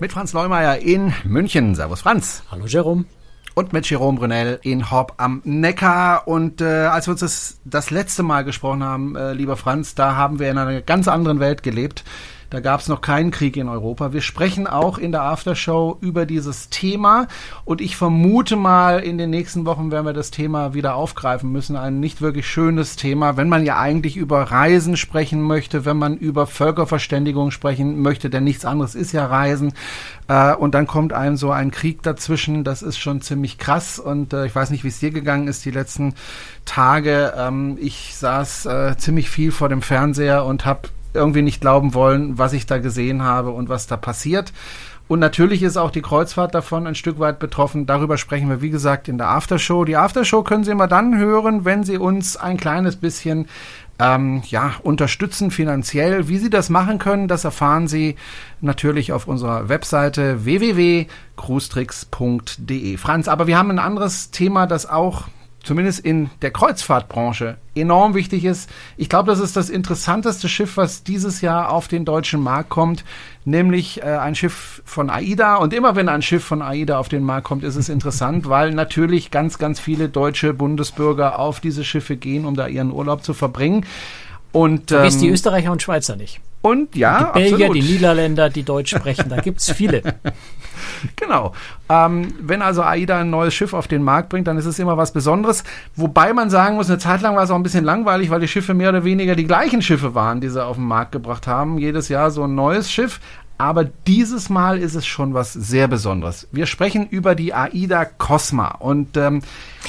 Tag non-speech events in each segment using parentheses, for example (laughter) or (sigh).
Mit Franz Neumeier in München. Servus Franz. Hallo Jerome. Und mit Jerome Brunel in Horb am Neckar. Und äh, als wir uns das, das letzte Mal gesprochen haben, äh, lieber Franz, da haben wir in einer ganz anderen Welt gelebt. Da gab es noch keinen Krieg in Europa. Wir sprechen auch in der Aftershow über dieses Thema und ich vermute mal, in den nächsten Wochen werden wir das Thema wieder aufgreifen müssen. Ein nicht wirklich schönes Thema, wenn man ja eigentlich über Reisen sprechen möchte, wenn man über Völkerverständigung sprechen möchte, denn nichts anderes ist ja Reisen. Äh, und dann kommt einem so ein Krieg dazwischen. Das ist schon ziemlich krass und äh, ich weiß nicht, wie es dir gegangen ist die letzten Tage. Ähm, ich saß äh, ziemlich viel vor dem Fernseher und habe irgendwie nicht glauben wollen, was ich da gesehen habe und was da passiert. Und natürlich ist auch die Kreuzfahrt davon ein Stück weit betroffen. Darüber sprechen wir, wie gesagt, in der Aftershow. Die Aftershow können Sie immer dann hören, wenn Sie uns ein kleines bisschen ähm, ja, unterstützen finanziell. Wie Sie das machen können, das erfahren Sie natürlich auf unserer Webseite www.cruestricks.de. Franz, aber wir haben ein anderes Thema, das auch zumindest in der Kreuzfahrtbranche enorm wichtig ist. Ich glaube, das ist das interessanteste Schiff, was dieses Jahr auf den deutschen Markt kommt, nämlich äh, ein Schiff von AIDA. Und immer wenn ein Schiff von AIDA auf den Markt kommt, ist es interessant, (laughs) weil natürlich ganz, ganz viele deutsche Bundesbürger auf diese Schiffe gehen, um da ihren Urlaub zu verbringen. Und ähm, die Österreicher und Schweizer nicht. Und ja, die Belgier, absolut. die Niederländer, die Deutsch sprechen, da gibt es viele. (laughs) genau. Ähm, wenn also AIDA ein neues Schiff auf den Markt bringt, dann ist es immer was Besonderes. Wobei man sagen muss, eine Zeit lang war es auch ein bisschen langweilig, weil die Schiffe mehr oder weniger die gleichen Schiffe waren, die sie auf den Markt gebracht haben. Jedes Jahr so ein neues Schiff. Aber dieses Mal ist es schon was sehr Besonderes. Wir sprechen über die AIDA Cosma und ähm,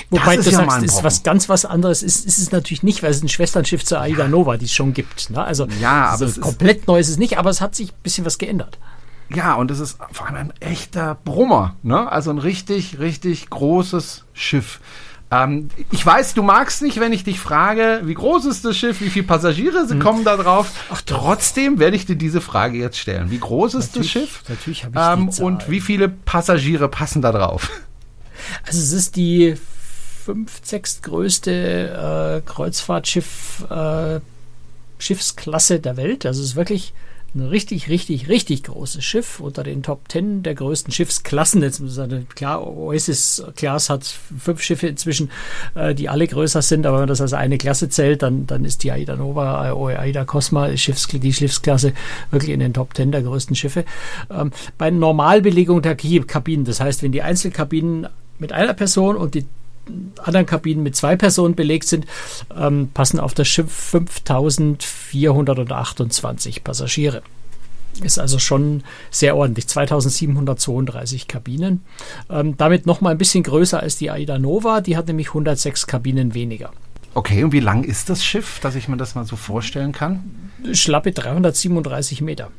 Wobei das ist du ja sagst, ist was ganz was anderes ist, ist es natürlich nicht, weil es ein Schwesternschiff zur AIDA Nova, die es schon gibt. Ne? Also ja, aber so komplett neu ist es nicht, aber es hat sich ein bisschen was geändert. Ja, und es ist vor allem ein echter Brummer, ne? Also ein richtig, richtig großes Schiff. Ähm, ich weiß, du magst nicht, wenn ich dich frage, wie groß ist das Schiff, wie viele Passagiere hm. kommen da drauf. Ach, trotzdem werde ich dir diese Frage jetzt stellen. Wie groß ist natürlich, das Schiff? Natürlich habe ich ähm, die Zahl. Und wie viele Passagiere passen da drauf? Also es ist die fünf, sechstgrößte äh, Kreuzfahrtschiff äh, Schiffsklasse der Welt. Also es ist wirklich ein richtig, richtig, richtig großes Schiff unter den Top Ten der größten Schiffsklassen. Jetzt klar, Oasis Class hat fünf Schiffe inzwischen, äh, die alle größer sind, aber wenn man das als eine Klasse zählt, dann, dann ist die Aida Nova, äh, Aida Cosma, die Schiffsklasse wirklich in den Top Ten der größten Schiffe. Ähm, bei Normalbelegung der Kabinen, das heißt, wenn die Einzelkabinen mit einer Person und die anderen Kabinen mit zwei Personen belegt sind, ähm, passen auf das Schiff 5428 Passagiere. Ist also schon sehr ordentlich. 2732 Kabinen. Ähm, damit noch mal ein bisschen größer als die Aida Nova. Die hat nämlich 106 Kabinen weniger. Okay, und wie lang ist das Schiff, dass ich mir das mal so vorstellen kann? Schlappe 337 Meter.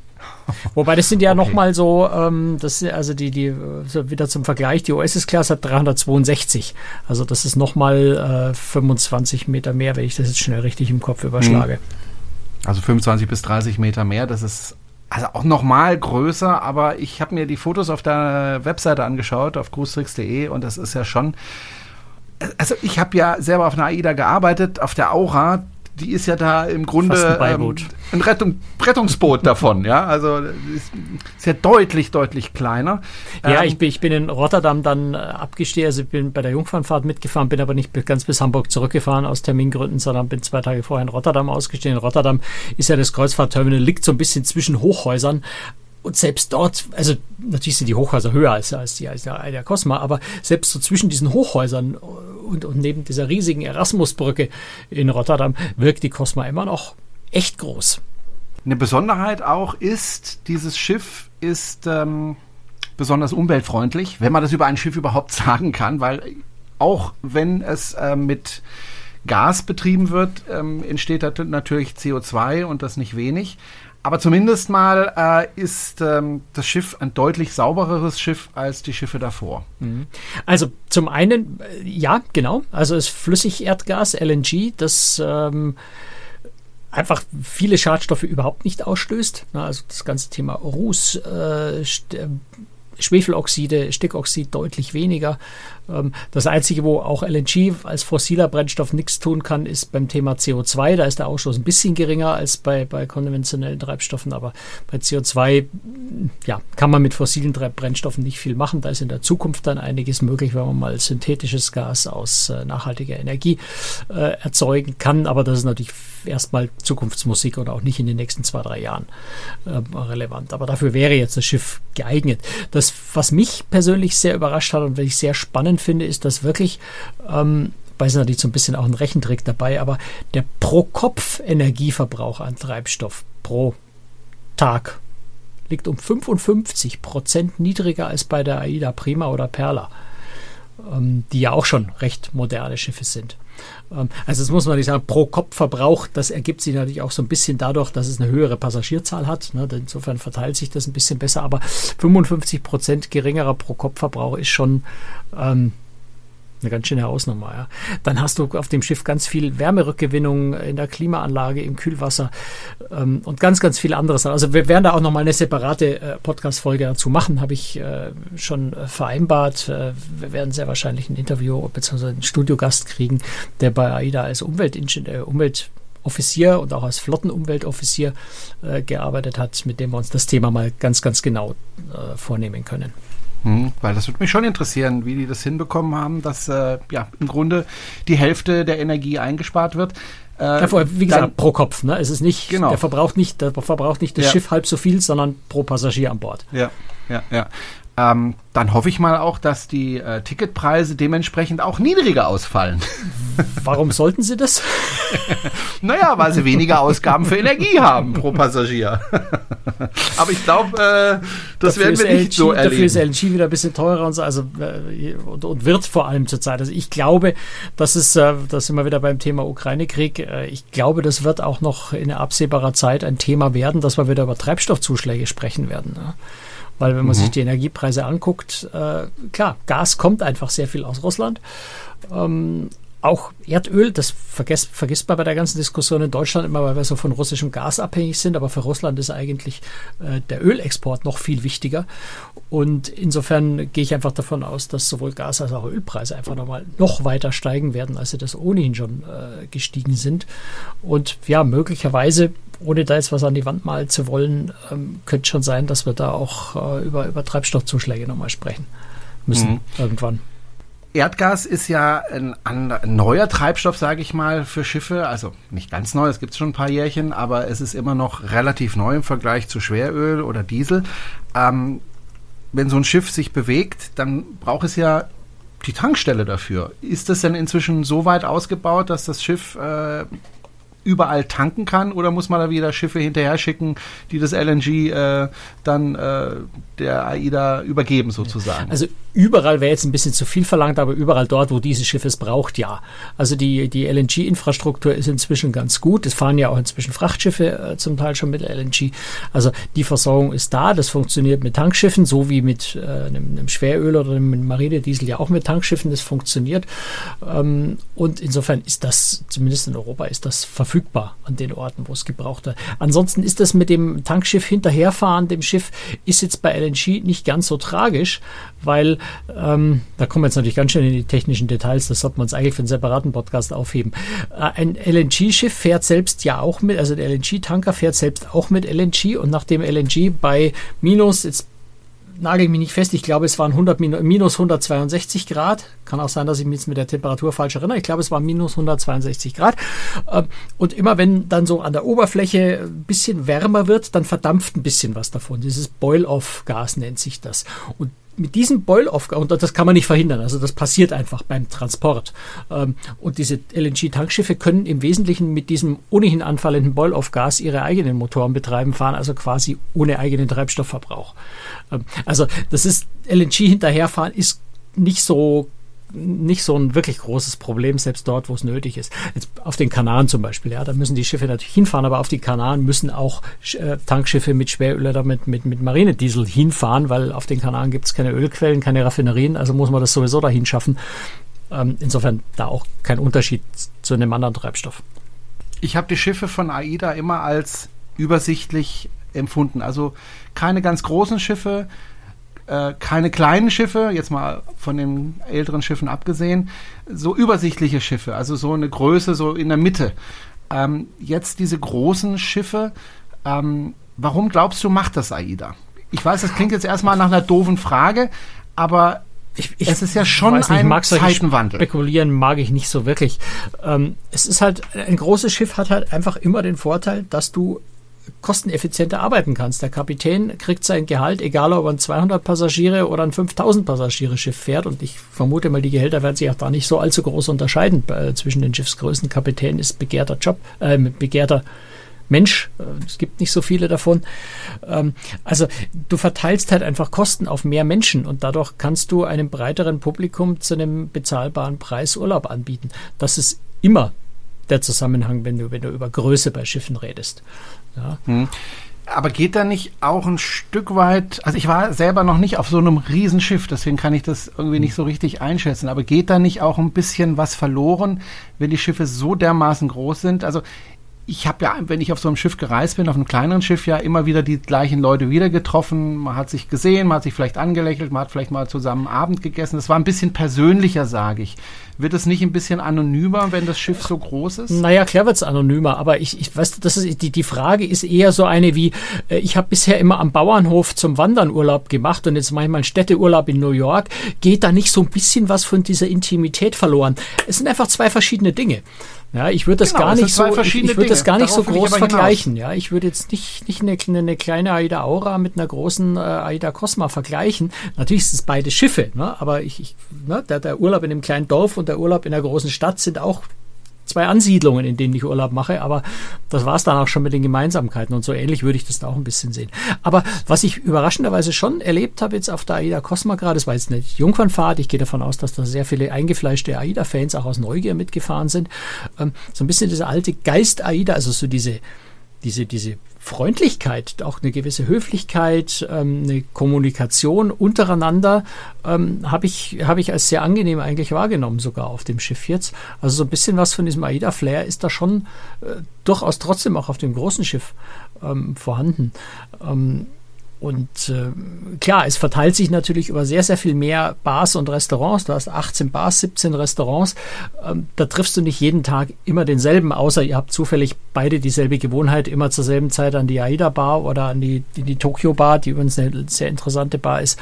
Wobei das sind ja okay. nochmal so, ähm, das also die, die, wieder zum Vergleich, die OSS-Class hat 362. Also das ist nochmal äh, 25 Meter mehr, wenn ich das jetzt schnell richtig im Kopf überschlage. Hm. Also 25 bis 30 Meter mehr, das ist also auch nochmal größer, aber ich habe mir die Fotos auf der Webseite angeschaut, auf cruistricks.de und das ist ja schon. Also ich habe ja selber auf einer AIDA gearbeitet, auf der Aura die ist ja da im Grunde ein, ähm, ein Rettung, Rettungsboot davon, ja. Also ist, ist ja deutlich, deutlich kleiner. Ja, ähm, ich, bin, ich bin in Rotterdam dann äh, abgestiegen, also ich bin bei der Jungfernfahrt mitgefahren, bin aber nicht ganz bis Hamburg zurückgefahren aus Termingründen, sondern bin zwei Tage vorher in Rotterdam ausgestiegen. In Rotterdam ist ja das Kreuzfahrtterminal, liegt so ein bisschen zwischen Hochhäusern, und selbst dort, also natürlich sind die Hochhäuser höher als, als die als der, der Cosma, aber selbst so zwischen diesen Hochhäusern und, und neben dieser riesigen Erasmusbrücke in Rotterdam wirkt die Cosma immer noch echt groß. Eine Besonderheit auch ist, dieses Schiff ist ähm, besonders umweltfreundlich, wenn man das über ein Schiff überhaupt (laughs) sagen kann, weil auch wenn es äh, mit Gas betrieben wird, ähm, entsteht natürlich CO2 und das nicht wenig. Aber zumindest mal äh, ist ähm, das Schiff ein deutlich saubereres Schiff als die Schiffe davor. Mhm. Also zum einen, äh, ja, genau. Also es ist Flüssigerdgas, LNG, das ähm, einfach viele Schadstoffe überhaupt nicht ausstößt. Also das ganze Thema Ruß, äh, Schwefeloxide, Stickoxid deutlich weniger. Ähm, das Einzige, wo auch LNG als fossiler Brennstoff nichts tun kann, ist beim Thema CO2. Da ist der Ausstoß ein bisschen geringer als bei, bei konventionellen Treibstoffen, aber bei CO2 ja, kann man mit fossilen Brennstoffen nicht viel machen. Da ist in der Zukunft dann einiges möglich, wenn man mal synthetisches Gas aus äh, nachhaltiger Energie äh, erzeugen kann. Aber das ist natürlich erstmal Zukunftsmusik und auch nicht in den nächsten zwei, drei Jahren äh, relevant. Aber dafür wäre jetzt das Schiff geeignet. Das, was mich persönlich sehr überrascht hat und was ich sehr spannend finde, ist, dass wirklich ähm, bei natürlich so ein bisschen auch ein Rechentrick dabei, aber der Pro-Kopf-Energieverbrauch an Treibstoff pro Tag liegt um 55 Prozent niedriger als bei der AIDA Prima oder Perla, ähm, die ja auch schon recht moderne Schiffe sind. Ähm, also das muss man nicht sagen, pro Kopf Verbrauch, das ergibt sich natürlich auch so ein bisschen dadurch, dass es eine höhere Passagierzahl hat. Ne? Insofern verteilt sich das ein bisschen besser, aber 55 Prozent geringerer pro Kopf Verbrauch ist schon ähm, eine ganz schöne Hausnummer, ja. Dann hast du auf dem Schiff ganz viel Wärmerückgewinnung in der Klimaanlage, im Kühlwasser ähm, und ganz, ganz viele andere Sachen. Also wir werden da auch nochmal eine separate äh, Podcast-Folge dazu machen, habe ich äh, schon äh, vereinbart. Äh, wir werden sehr wahrscheinlich ein Interview bzw. einen Studiogast kriegen, der bei AIDA als Umweltingenieur, Umwelt Offizier und auch als Flottenumweltoffizier äh, gearbeitet hat, mit dem wir uns das Thema mal ganz, ganz genau äh, vornehmen können. Hm, weil das würde mich schon interessieren, wie die das hinbekommen haben, dass äh, ja im Grunde die Hälfte der Energie eingespart wird. Äh, ja, wie gesagt, dann, pro Kopf. Ne? Es ist nicht, genau. der verbraucht nicht, der verbraucht nicht das ja. Schiff halb so viel, sondern pro Passagier an Bord. Ja, ja, ja. Ähm, dann hoffe ich mal auch, dass die äh, Ticketpreise dementsprechend auch niedriger ausfallen. (laughs) Warum sollten sie das? (laughs) naja, weil sie weniger Ausgaben für Energie haben pro Passagier. (laughs) Aber ich glaube, äh, das dafür werden wir nicht so erleben. Dafür ist LNG wieder ein bisschen teurer und so, also äh, und, und, wird vor allem zurzeit. Also ich glaube, das ist, äh, das sind wir wieder beim Thema Ukraine-Krieg. Äh, ich glaube, das wird auch noch in absehbarer Zeit ein Thema werden, dass wir wieder über Treibstoffzuschläge sprechen werden. Ne? Weil wenn man mhm. sich die Energiepreise anguckt, äh, klar, Gas kommt einfach sehr viel aus Russland. Ähm, auch Erdöl, das vergesst, vergisst man bei der ganzen Diskussion in Deutschland immer, weil wir so von russischem Gas abhängig sind, aber für Russland ist eigentlich äh, der Ölexport noch viel wichtiger. Und insofern gehe ich einfach davon aus, dass sowohl Gas als auch Ölpreise einfach nochmal noch weiter steigen werden, als sie das ohnehin schon äh, gestiegen sind. Und ja, möglicherweise, ohne da jetzt was an die Wand malen zu wollen, ähm, könnte schon sein, dass wir da auch äh, über, über Treibstoffzuschläge nochmal sprechen müssen mhm. irgendwann. Erdgas ist ja ein, ein neuer Treibstoff, sage ich mal, für Schiffe. Also nicht ganz neu, es gibt schon ein paar Jährchen, aber es ist immer noch relativ neu im Vergleich zu Schweröl oder Diesel. Ähm, wenn so ein Schiff sich bewegt, dann braucht es ja die Tankstelle dafür. Ist das denn inzwischen so weit ausgebaut, dass das Schiff äh, überall tanken kann oder muss man da wieder Schiffe hinterher schicken, die das LNG äh, dann äh, der AIDA übergeben sozusagen? Also überall wäre jetzt ein bisschen zu viel verlangt, aber überall dort, wo dieses Schiff es braucht, ja. Also die, die LNG-Infrastruktur ist inzwischen ganz gut. Es fahren ja auch inzwischen Frachtschiffe äh, zum Teil schon mit LNG. Also die Versorgung ist da. Das funktioniert mit Tankschiffen, so wie mit äh, einem, einem, Schweröl oder einem Marinediesel ja auch mit Tankschiffen. Das funktioniert. Ähm, und insofern ist das, zumindest in Europa, ist das verfügbar an den Orten, wo es gebraucht wird. Ansonsten ist das mit dem Tankschiff hinterherfahren, dem Schiff, ist jetzt bei LNG nicht ganz so tragisch, weil ähm, da kommen wir jetzt natürlich ganz schön in die technischen Details, das sollte man uns eigentlich für einen separaten Podcast aufheben. Äh, ein LNG-Schiff fährt selbst ja auch mit, also der LNG-Tanker fährt selbst auch mit LNG und nachdem LNG bei minus, jetzt nagel mich nicht fest, ich glaube, es waren 100, minus 162 Grad. Kann auch sein, dass ich mich jetzt mit der Temperatur falsch erinnere. Ich glaube, es war minus 162 Grad. Ähm, und immer wenn dann so an der Oberfläche ein bisschen wärmer wird, dann verdampft ein bisschen was davon. Dieses Boil-off-Gas nennt sich das. Und mit diesem Boil-off, und das kann man nicht verhindern, also das passiert einfach beim Transport. Ähm, und diese LNG-Tankschiffe können im Wesentlichen mit diesem ohnehin anfallenden Boil-off-Gas ihre eigenen Motoren betreiben, fahren also quasi ohne eigenen Treibstoffverbrauch. Ähm, also das ist, LNG hinterherfahren ist nicht so nicht so ein wirklich großes Problem, selbst dort, wo es nötig ist. Jetzt auf den Kanaren zum Beispiel, ja, da müssen die Schiffe natürlich hinfahren, aber auf die Kanaren müssen auch äh, Tankschiffe mit Schweröl oder mit, mit, mit Marinediesel hinfahren, weil auf den Kanaren gibt es keine Ölquellen, keine Raffinerien, also muss man das sowieso dahin schaffen. Ähm, insofern da auch kein Unterschied zu einem anderen Treibstoff. Ich habe die Schiffe von AIDA immer als übersichtlich empfunden. Also keine ganz großen Schiffe, äh, keine kleinen Schiffe, jetzt mal von den älteren Schiffen abgesehen, so übersichtliche Schiffe, also so eine Größe so in der Mitte. Ähm, jetzt diese großen Schiffe, ähm, warum glaubst du, macht das AIDA? Ich weiß, das klingt jetzt erstmal nach einer doofen Frage, aber ich, ich, es ist ja schon nicht, ein mag Zeitenwandel. Spekulieren mag ich nicht so wirklich. Ähm, es ist halt, ein großes Schiff hat halt einfach immer den Vorteil, dass du kosteneffizienter arbeiten kannst. Der Kapitän kriegt sein Gehalt, egal ob er ein 200 Passagiere oder ein 5000 Passagiere Schiff fährt. Und ich vermute mal, die Gehälter werden sich auch da nicht so allzu groß unterscheiden äh, zwischen den Schiffsgrößen. Kapitän ist begehrter Job, äh, begehrter Mensch. Äh, es gibt nicht so viele davon. Ähm, also du verteilst halt einfach Kosten auf mehr Menschen und dadurch kannst du einem breiteren Publikum zu einem bezahlbaren Preis Urlaub anbieten. Das ist immer der Zusammenhang, wenn du, wenn du über Größe bei Schiffen redest. Ja. Hm. Aber geht da nicht auch ein Stück weit, also ich war selber noch nicht auf so einem Riesenschiff, deswegen kann ich das irgendwie nicht so richtig einschätzen, aber geht da nicht auch ein bisschen was verloren, wenn die Schiffe so dermaßen groß sind? Also ich habe ja, wenn ich auf so einem Schiff gereist bin, auf einem kleineren Schiff ja immer wieder die gleichen Leute wieder getroffen. Man hat sich gesehen, man hat sich vielleicht angelächelt, man hat vielleicht mal zusammen Abend gegessen. Das war ein bisschen persönlicher, sage ich. Wird es nicht ein bisschen anonymer, wenn das Schiff so groß ist? Naja, klar wird es anonymer, aber ich, ich weiß, das ist, die, die Frage ist eher so eine wie, äh, ich habe bisher immer am Bauernhof zum Wandern Urlaub gemacht und jetzt mache ich mal einen Städteurlaub in New York. Geht da nicht so ein bisschen was von dieser Intimität verloren? Es sind einfach zwei verschiedene Dinge. Ja, ich würde das genau, gar nicht so, ich, ich würde das gar nicht Darauf so groß vergleichen. Ja, ich würde jetzt nicht, nicht eine, eine kleine Aida Aura mit einer großen äh, Aida Cosma vergleichen. Natürlich sind es beide Schiffe, ne? aber ich, ich ne? der, der Urlaub in einem kleinen Dorf und der Urlaub in einer großen Stadt sind auch zwei Ansiedlungen, in denen ich Urlaub mache, aber das war es dann auch schon mit den Gemeinsamkeiten und so ähnlich würde ich das da auch ein bisschen sehen. Aber was ich überraschenderweise schon erlebt habe jetzt auf der AIDA Cosma gerade, das war jetzt eine Jungfernfahrt, ich gehe davon aus, dass da sehr viele eingefleischte AIDA-Fans auch aus Neugier mitgefahren sind, ähm, so ein bisschen dieser alte Geist AIDA, also so diese diese, diese Freundlichkeit, auch eine gewisse Höflichkeit, ähm, eine Kommunikation untereinander ähm, habe ich, hab ich als sehr angenehm eigentlich wahrgenommen, sogar auf dem Schiff jetzt. Also so ein bisschen was von diesem AIDA-Flair ist da schon äh, durchaus trotzdem auch auf dem großen Schiff ähm, vorhanden. Ähm, und äh, klar, es verteilt sich natürlich über sehr, sehr viel mehr Bars und Restaurants. Du hast 18 Bars, 17 Restaurants. Ähm, da triffst du nicht jeden Tag immer denselben, außer ihr habt zufällig beide dieselbe Gewohnheit, immer zur selben Zeit an die Aida Bar oder an die, die, die Tokyo Bar, die übrigens eine sehr interessante Bar ist,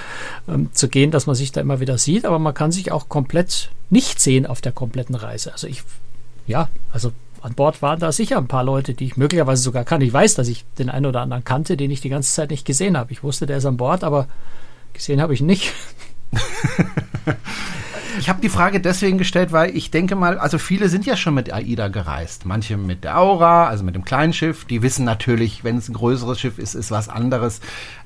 ähm, zu gehen, dass man sich da immer wieder sieht. Aber man kann sich auch komplett nicht sehen auf der kompletten Reise. Also ich, ja, also an Bord waren da sicher ein paar Leute, die ich möglicherweise sogar kann. Ich weiß, dass ich den einen oder anderen kannte, den ich die ganze Zeit nicht gesehen habe. Ich wusste, der ist an Bord, aber gesehen habe ich ihn nicht. (laughs) Ich habe die Frage deswegen gestellt, weil ich denke mal, also viele sind ja schon mit AIDA gereist. Manche mit der Aura, also mit dem kleinen Schiff. Die wissen natürlich, wenn es ein größeres Schiff ist, ist was anderes.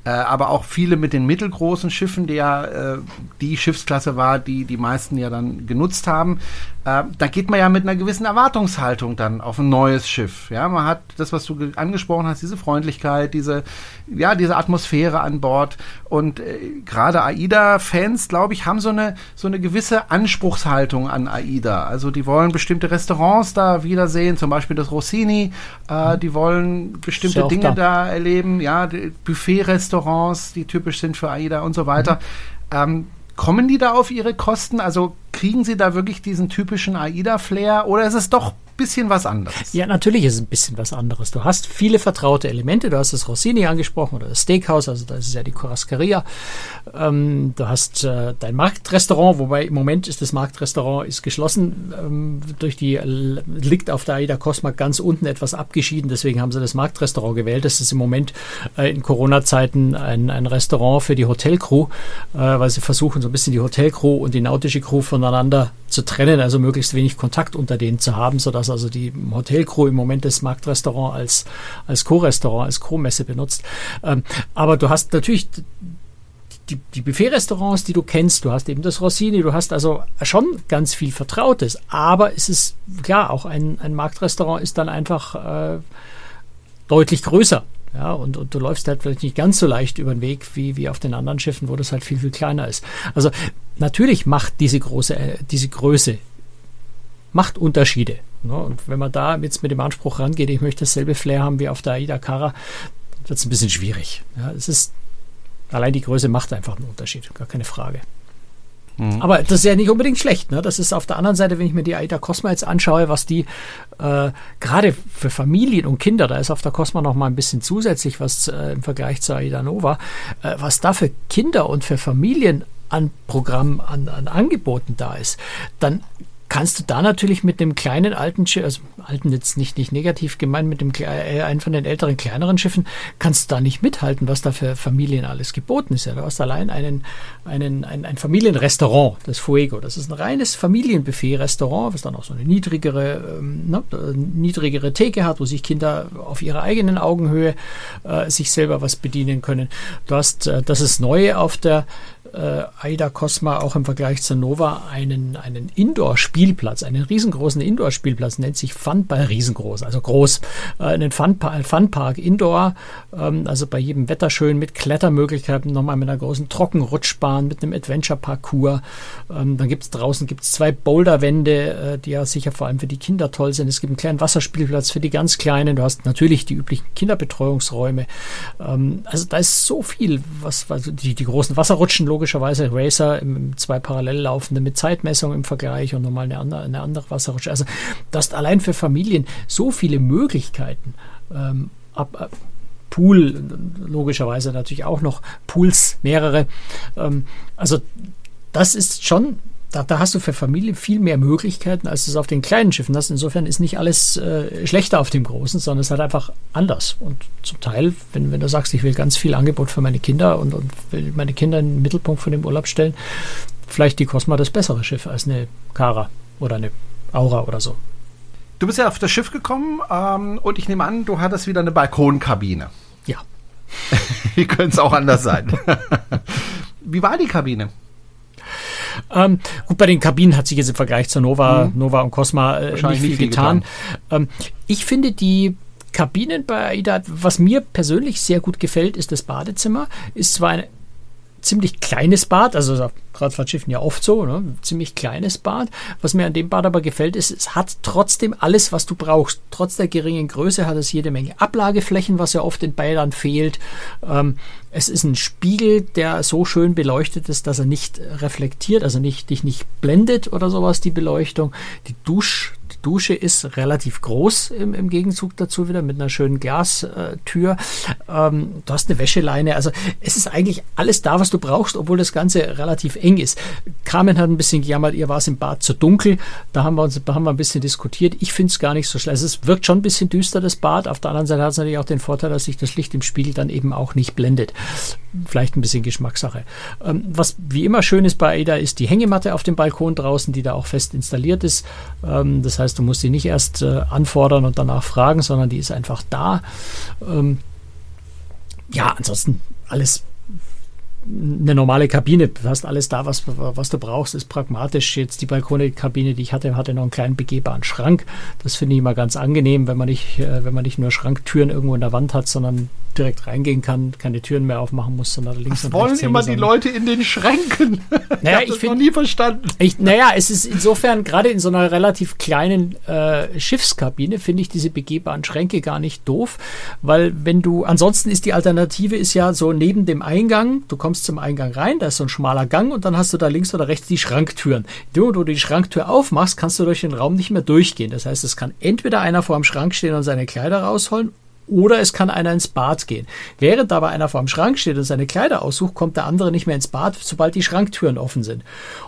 Äh, aber auch viele mit den mittelgroßen Schiffen, die ja äh, die Schiffsklasse war, die die meisten ja dann genutzt haben. Äh, da geht man ja mit einer gewissen Erwartungshaltung dann auf ein neues Schiff. Ja, man hat das, was du angesprochen hast, diese Freundlichkeit, diese, ja, diese Atmosphäre an Bord. Und äh, gerade AIDA-Fans, glaube ich, haben so eine, so eine gewisse Anspruchshaltung an AIDA. Also die wollen bestimmte Restaurants da wiedersehen, zum Beispiel das Rossini. Äh, die wollen bestimmte Dinge da. da. erleben, ja, Buffet-Restaurants, die typisch sind für AIDA und so weiter. Mhm. Ähm, kommen die da auf ihre Kosten? Also kriegen sie da wirklich diesen typischen AIDA-Flair oder ist es doch bisschen was anderes. Ja, natürlich ist es ein bisschen was anderes. Du hast viele vertraute Elemente. Du hast das Rossini angesprochen oder das Steakhouse, also das ist ja die Churrascaria. Ähm, du hast äh, dein Marktrestaurant, wobei im Moment ist das Marktrestaurant ist geschlossen. Ähm, durch die liegt auf der Aida Cosma ganz unten etwas abgeschieden. Deswegen haben sie das Marktrestaurant gewählt. Das ist im Moment äh, in Corona-Zeiten ein, ein Restaurant für die Hotelcrew, äh, weil sie versuchen so ein bisschen die Hotelcrew und die nautische Crew voneinander zu trennen, also möglichst wenig Kontakt unter denen zu haben, sodass also die Hotelcrew im Moment das Marktrestaurant als, als Co-Restaurant, als Co-Messe benutzt. Ähm, aber du hast natürlich die, die Buffet-Restaurants, die du kennst, du hast eben das Rossini, du hast also schon ganz viel Vertrautes, aber es ist klar, auch ein, ein Marktrestaurant ist dann einfach äh, deutlich größer. Ja, und, und du läufst halt vielleicht nicht ganz so leicht über den Weg wie, wie auf den anderen Schiffen, wo das halt viel, viel kleiner ist. Also natürlich macht diese große, äh, diese Größe macht Unterschiede. Ne? Und wenn man da jetzt mit dem Anspruch rangeht, ich möchte dasselbe Flair haben wie auf der Aida Cara, wird es ein bisschen schwierig. Ja, es ist allein die Größe macht einfach einen Unterschied, gar keine Frage. Mhm. Aber das ist ja nicht unbedingt schlecht. Ne? Das ist auf der anderen Seite, wenn ich mir die Aida Cosma jetzt anschaue, was die äh, gerade für Familien und Kinder, da ist auf der Cosma noch mal ein bisschen zusätzlich was äh, im Vergleich zur Aida Nova, äh, was da für Kinder und für Familien an Programmen, an, an Angeboten da ist, dann kannst du da natürlich mit dem kleinen alten Schiff, also alten jetzt nicht, nicht negativ gemeint, mit dem äh, einen von den älteren, kleineren Schiffen, kannst du da nicht mithalten, was da für Familien alles geboten ist. Ja, du hast allein einen, einen, ein, ein Familienrestaurant, das Fuego. Das ist ein reines Familienbuffet-Restaurant, was dann auch so eine niedrigere, ähm, ne, niedrigere Theke hat, wo sich Kinder auf ihrer eigenen Augenhöhe äh, sich selber was bedienen können. Du hast, äh, das ist neu auf der äh, Aida Cosma auch im Vergleich zur Nova einen, einen Indoor-Spielplatz, einen riesengroßen Indoor-Spielplatz, nennt sich Funball riesengroß, also groß, äh, einen Funpark, Funpark Indoor, ähm, also bei jedem Wetter schön mit Klettermöglichkeiten, nochmal mit einer großen Trockenrutschbahn, mit einem Adventure-Parcours. Ähm, dann gibt es draußen gibt's zwei Boulderwände, äh, die ja sicher vor allem für die Kinder toll sind. Es gibt einen kleinen Wasserspielplatz für die ganz Kleinen. Du hast natürlich die üblichen Kinderbetreuungsräume. Ähm, also da ist so viel, was, also die, die großen Wasserrutschen logisch logischerweise Racer zwei parallel laufende mit Zeitmessung im Vergleich und nochmal eine andere, eine andere Wasserrutsche. Also das ist allein für Familien so viele Möglichkeiten. Ähm, ab, ab, Pool, logischerweise natürlich auch noch Pools, mehrere. Ähm, also das ist schon da, da, hast du für Familien viel mehr Möglichkeiten, als du es auf den kleinen Schiffen hast. Insofern ist nicht alles äh, schlechter auf dem großen, sondern es ist halt einfach anders. Und zum Teil, wenn, wenn du sagst, ich will ganz viel Angebot für meine Kinder und, und will meine Kinder in den Mittelpunkt von dem Urlaub stellen, vielleicht die Cosma das bessere Schiff als eine Cara oder eine Aura oder so. Du bist ja auf das Schiff gekommen ähm, und ich nehme an, du hattest wieder eine Balkonkabine. Ja. (laughs) Wie könnte es auch anders sein? (laughs) Wie war die Kabine? Ähm, gut, bei den Kabinen hat sich jetzt im Vergleich zur Nova, mhm. Nova und Cosma äh, nicht viel, viel getan. getan. Ähm, ich finde die Kabinen bei AIDA, was mir persönlich sehr gut gefällt, ist das Badezimmer. Ist zwar ein ziemlich kleines Bad, also Kreuzfahrtschiffen ja oft so, ne? ziemlich kleines Bad. Was mir an dem Bad aber gefällt, ist, es hat trotzdem alles, was du brauchst. Trotz der geringen Größe hat es jede Menge Ablageflächen, was ja oft in Bädern fehlt. Ähm, es ist ein Spiegel, der so schön beleuchtet ist, dass er nicht reflektiert, also nicht, dich nicht blendet oder sowas, die Beleuchtung. Die Dusch, Dusche ist relativ groß im, im Gegenzug dazu wieder mit einer schönen Glastür. Ähm, du hast eine Wäscheleine. Also es ist eigentlich alles da, was du brauchst, obwohl das Ganze relativ eng ist. Carmen hat ein bisschen gejammert, ihr war es im Bad zu dunkel. Da haben wir uns haben wir ein bisschen diskutiert. Ich finde es gar nicht so schlecht. Also es wirkt schon ein bisschen düster, das Bad. Auf der anderen Seite hat es natürlich auch den Vorteil, dass sich das Licht im Spiegel dann eben auch nicht blendet. Vielleicht ein bisschen Geschmackssache. Ähm, was wie immer schön ist bei Ada, ist die Hängematte auf dem Balkon draußen, die da auch fest installiert ist. Ähm, das heißt, heißt, du musst sie nicht erst äh, anfordern und danach fragen, sondern die ist einfach da. Ähm, ja, ansonsten alles eine normale Kabine. Du hast alles da, was, was du brauchst, ist pragmatisch. Jetzt die Balkone-Kabine, die ich hatte, hatte noch einen kleinen begehbaren Schrank. Das finde ich immer ganz angenehm, wenn man nicht, äh, wenn man nicht nur Schranktüren irgendwo in der Wand hat, sondern direkt reingehen kann, keine Türen mehr aufmachen muss, sondern links Was und rechts. wollen immer die Leute in den Schränken? (laughs) Naja, ich, habe noch nie verstanden. Ich, naja, es ist insofern gerade in so einer relativ kleinen äh, Schiffskabine finde ich diese begehbaren Schränke gar nicht doof, weil wenn du ansonsten ist die Alternative ist ja so neben dem Eingang, du kommst zum Eingang rein, da ist so ein schmaler Gang und dann hast du da links oder rechts die Schranktüren. Wenn du die Schranktür aufmachst, kannst du durch den Raum nicht mehr durchgehen. Das heißt, es kann entweder einer vor dem Schrank stehen und seine Kleider rausholen oder es kann einer ins Bad gehen. Während aber einer vor dem Schrank steht und seine Kleider aussucht, kommt der andere nicht mehr ins Bad, sobald die Schranktüren offen sind.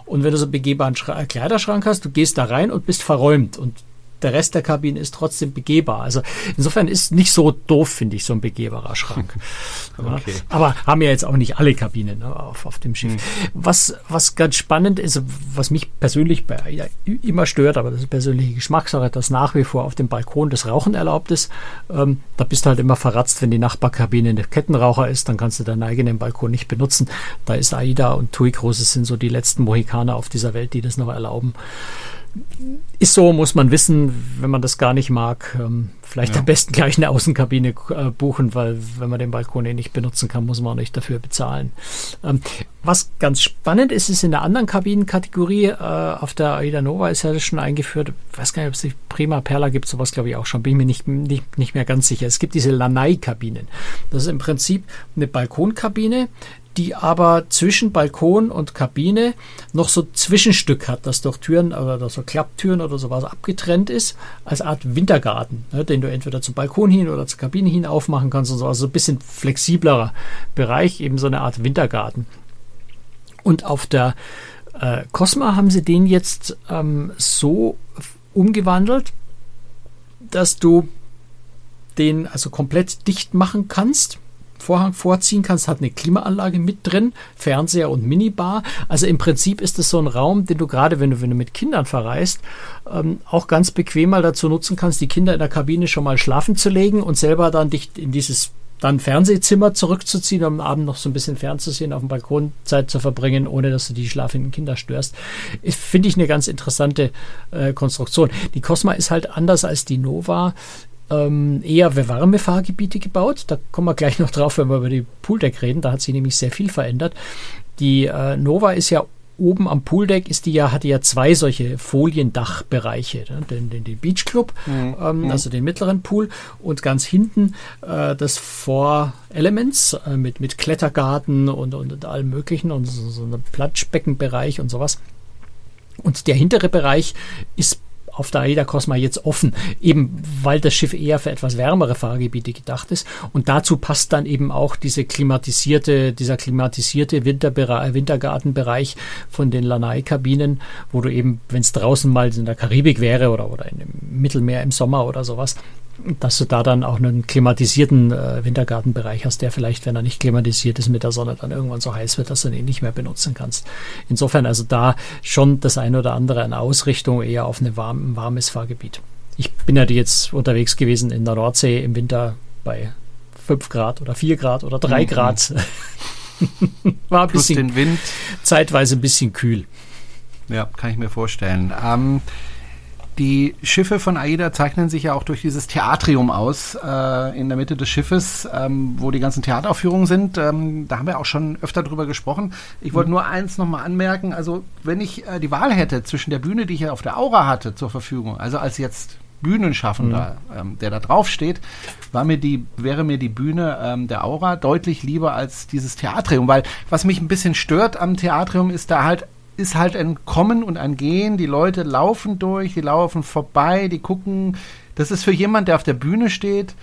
Und wenn du so einen begehbaren Schra Kleiderschrank hast, du gehst da rein und bist verräumt. Und der Rest der Kabine ist trotzdem begehbar. Also insofern ist nicht so doof, finde ich, so ein begehbarer Schrank. (laughs) okay. ja, aber haben ja jetzt auch nicht alle Kabinen ne, auf, auf dem Schiff. Mhm. Was, was ganz spannend ist, was mich persönlich bei, ja, immer stört, aber das ist persönliche Geschmackssache, dass nach wie vor auf dem Balkon das Rauchen erlaubt ist. Ähm, da bist du halt immer verratzt, wenn die Nachbarkabine eine Kettenraucher ist, dann kannst du deinen eigenen Balkon nicht benutzen. Da ist AIDA und TUI Großes sind so die letzten Mohikaner auf dieser Welt, die das noch erlauben ist so, muss man wissen, wenn man das gar nicht mag. Ähm, vielleicht ja. am besten gleich eine Außenkabine äh, buchen, weil wenn man den Balkon eh nicht benutzen kann, muss man auch nicht dafür bezahlen. Ähm, was ganz spannend ist, ist in der anderen Kabinenkategorie, äh, auf der Aida Nova ist ja das schon eingeführt. Ich weiß gar nicht, ob es die Prima Perla gibt, sowas glaube ich auch schon, bin ich mir nicht, nicht, nicht mehr ganz sicher. Es gibt diese Lanai-Kabinen. Das ist im Prinzip eine Balkonkabine, die aber zwischen Balkon und Kabine noch so Zwischenstück hat, das durch Türen oder so Klapptüren oder sowas abgetrennt ist, als Art Wintergarten, ne, den du entweder zum Balkon hin oder zur Kabine hin aufmachen kannst und so. Also ein bisschen flexiblerer Bereich, eben so eine Art Wintergarten. Und auf der äh, Cosma haben sie den jetzt ähm, so umgewandelt, dass du den also komplett dicht machen kannst. Vorhang vorziehen kannst, hat eine Klimaanlage mit drin, Fernseher und Minibar. Also im Prinzip ist es so ein Raum, den du gerade, wenn du, wenn du mit Kindern verreist, ähm, auch ganz bequem mal dazu nutzen kannst, die Kinder in der Kabine schon mal schlafen zu legen und selber dann dich in dieses dann Fernsehzimmer zurückzuziehen, um am Abend noch so ein bisschen fernzusehen, auf dem Balkon Zeit zu verbringen, ohne dass du die schlafenden Kinder störst. Finde ich eine ganz interessante äh, Konstruktion. Die Cosma ist halt anders als die Nova ähm, eher für warme Fahrgebiete gebaut. Da kommen wir gleich noch drauf, wenn wir über die Pooldeck reden. Da hat sich nämlich sehr viel verändert. Die äh, Nova ist ja oben am Pooldeck ist die ja, hatte ja zwei solche Foliendachbereiche. Ne? Den, den, den Beach Club, mhm. ähm, mhm. also den mittleren Pool und ganz hinten äh, das Four Elements äh, mit, mit Klettergarten und, und, und allem möglichen und so, so ein Platschbeckenbereich und sowas. Und der hintere Bereich ist auf der Aida Cosma jetzt offen, eben weil das Schiff eher für etwas wärmere Fahrgebiete gedacht ist. Und dazu passt dann eben auch diese klimatisierte, dieser klimatisierte Winterbereich, Wintergartenbereich von den Lanai-Kabinen, wo du eben, wenn es draußen mal in der Karibik wäre oder, oder im Mittelmeer im Sommer oder sowas, dass du da dann auch einen klimatisierten äh, Wintergartenbereich hast, der vielleicht, wenn er nicht klimatisiert ist mit der Sonne, dann irgendwann so heiß wird, dass du ihn nicht mehr benutzen kannst. Insofern also da schon das eine oder andere an Ausrichtung eher auf eine warm, ein warmes Fahrgebiet. Ich bin ja jetzt unterwegs gewesen in der Nordsee im Winter bei 5 Grad oder 4 Grad oder 3 mhm. Grad. (laughs) War ein bisschen den Wind. zeitweise ein bisschen kühl. Ja, kann ich mir vorstellen. Ähm, die Schiffe von AIDA zeichnen sich ja auch durch dieses Theatrium aus, äh, in der Mitte des Schiffes, ähm, wo die ganzen Theateraufführungen sind. Ähm, da haben wir auch schon öfter drüber gesprochen. Ich wollte nur eins nochmal anmerken. Also, wenn ich äh, die Wahl hätte zwischen der Bühne, die ich ja auf der Aura hatte zur Verfügung, also als jetzt Bühnenschaffender, mhm. ähm, der da drauf steht, war mir die, wäre mir die Bühne ähm, der Aura deutlich lieber als dieses Theatrium, weil was mich ein bisschen stört am Theatrium ist da halt ist halt ein Kommen und ein Gehen. Die Leute laufen durch, die laufen vorbei, die gucken. Das ist für jemand, der auf der Bühne steht,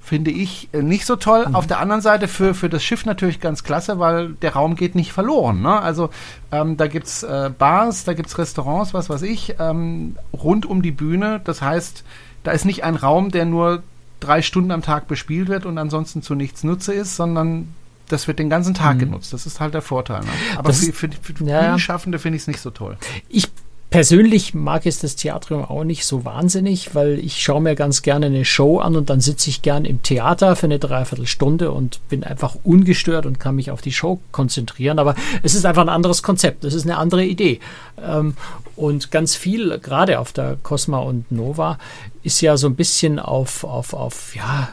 finde ich äh, nicht so toll. Mhm. Auf der anderen Seite für, für das Schiff natürlich ganz klasse, weil der Raum geht nicht verloren. Ne? Also ähm, da gibt's äh, Bars, da gibt's Restaurants, was weiß ich, ähm, rund um die Bühne. Das heißt, da ist nicht ein Raum, der nur drei Stunden am Tag bespielt wird und ansonsten zu nichts Nutze ist, sondern das wird den ganzen Tag mhm. genutzt. Das ist halt der Vorteil. Ne? Aber für, für, für ja. Bühnenschaffende finde ich es nicht so toll. Ich Persönlich mag es das Theatrium auch nicht so wahnsinnig, weil ich schaue mir ganz gerne eine Show an und dann sitze ich gern im Theater für eine Dreiviertelstunde und bin einfach ungestört und kann mich auf die Show konzentrieren. Aber es ist einfach ein anderes Konzept, es ist eine andere Idee. Ähm, und ganz viel, gerade auf der Cosma und Nova, ist ja so ein bisschen auf, auf, auf, ja,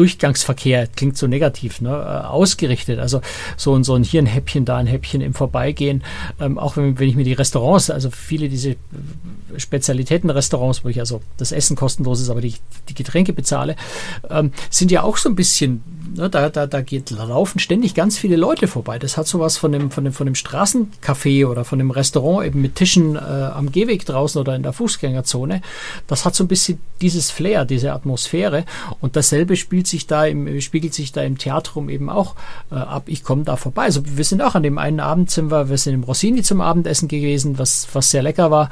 Durchgangsverkehr, klingt so negativ, ne, äh, ausgerichtet. Also so, so ein hier ein Häppchen, da ein Häppchen im Vorbeigehen. Ähm, auch wenn, wenn ich mir die Restaurants, also viele diese Spezialitätenrestaurants, wo ich also das Essen kostenlos ist, aber die, die Getränke bezahle, ähm, sind ja auch so ein bisschen, ne, da, da, da, geht, laufen ständig ganz viele Leute vorbei. Das hat sowas von dem, von dem, von dem Straßencafé oder von dem Restaurant eben mit Tischen äh, am Gehweg draußen oder in der Fußgängerzone. Das hat so ein bisschen dieses Flair, diese Atmosphäre. Und dasselbe spielt sich da im, spiegelt sich da im Theatrum eben auch äh, ab. Ich komme da vorbei. Also wir sind auch an dem einen Abend sind wir, wir sind im Rossini zum Abendessen gewesen, was, was sehr lecker war.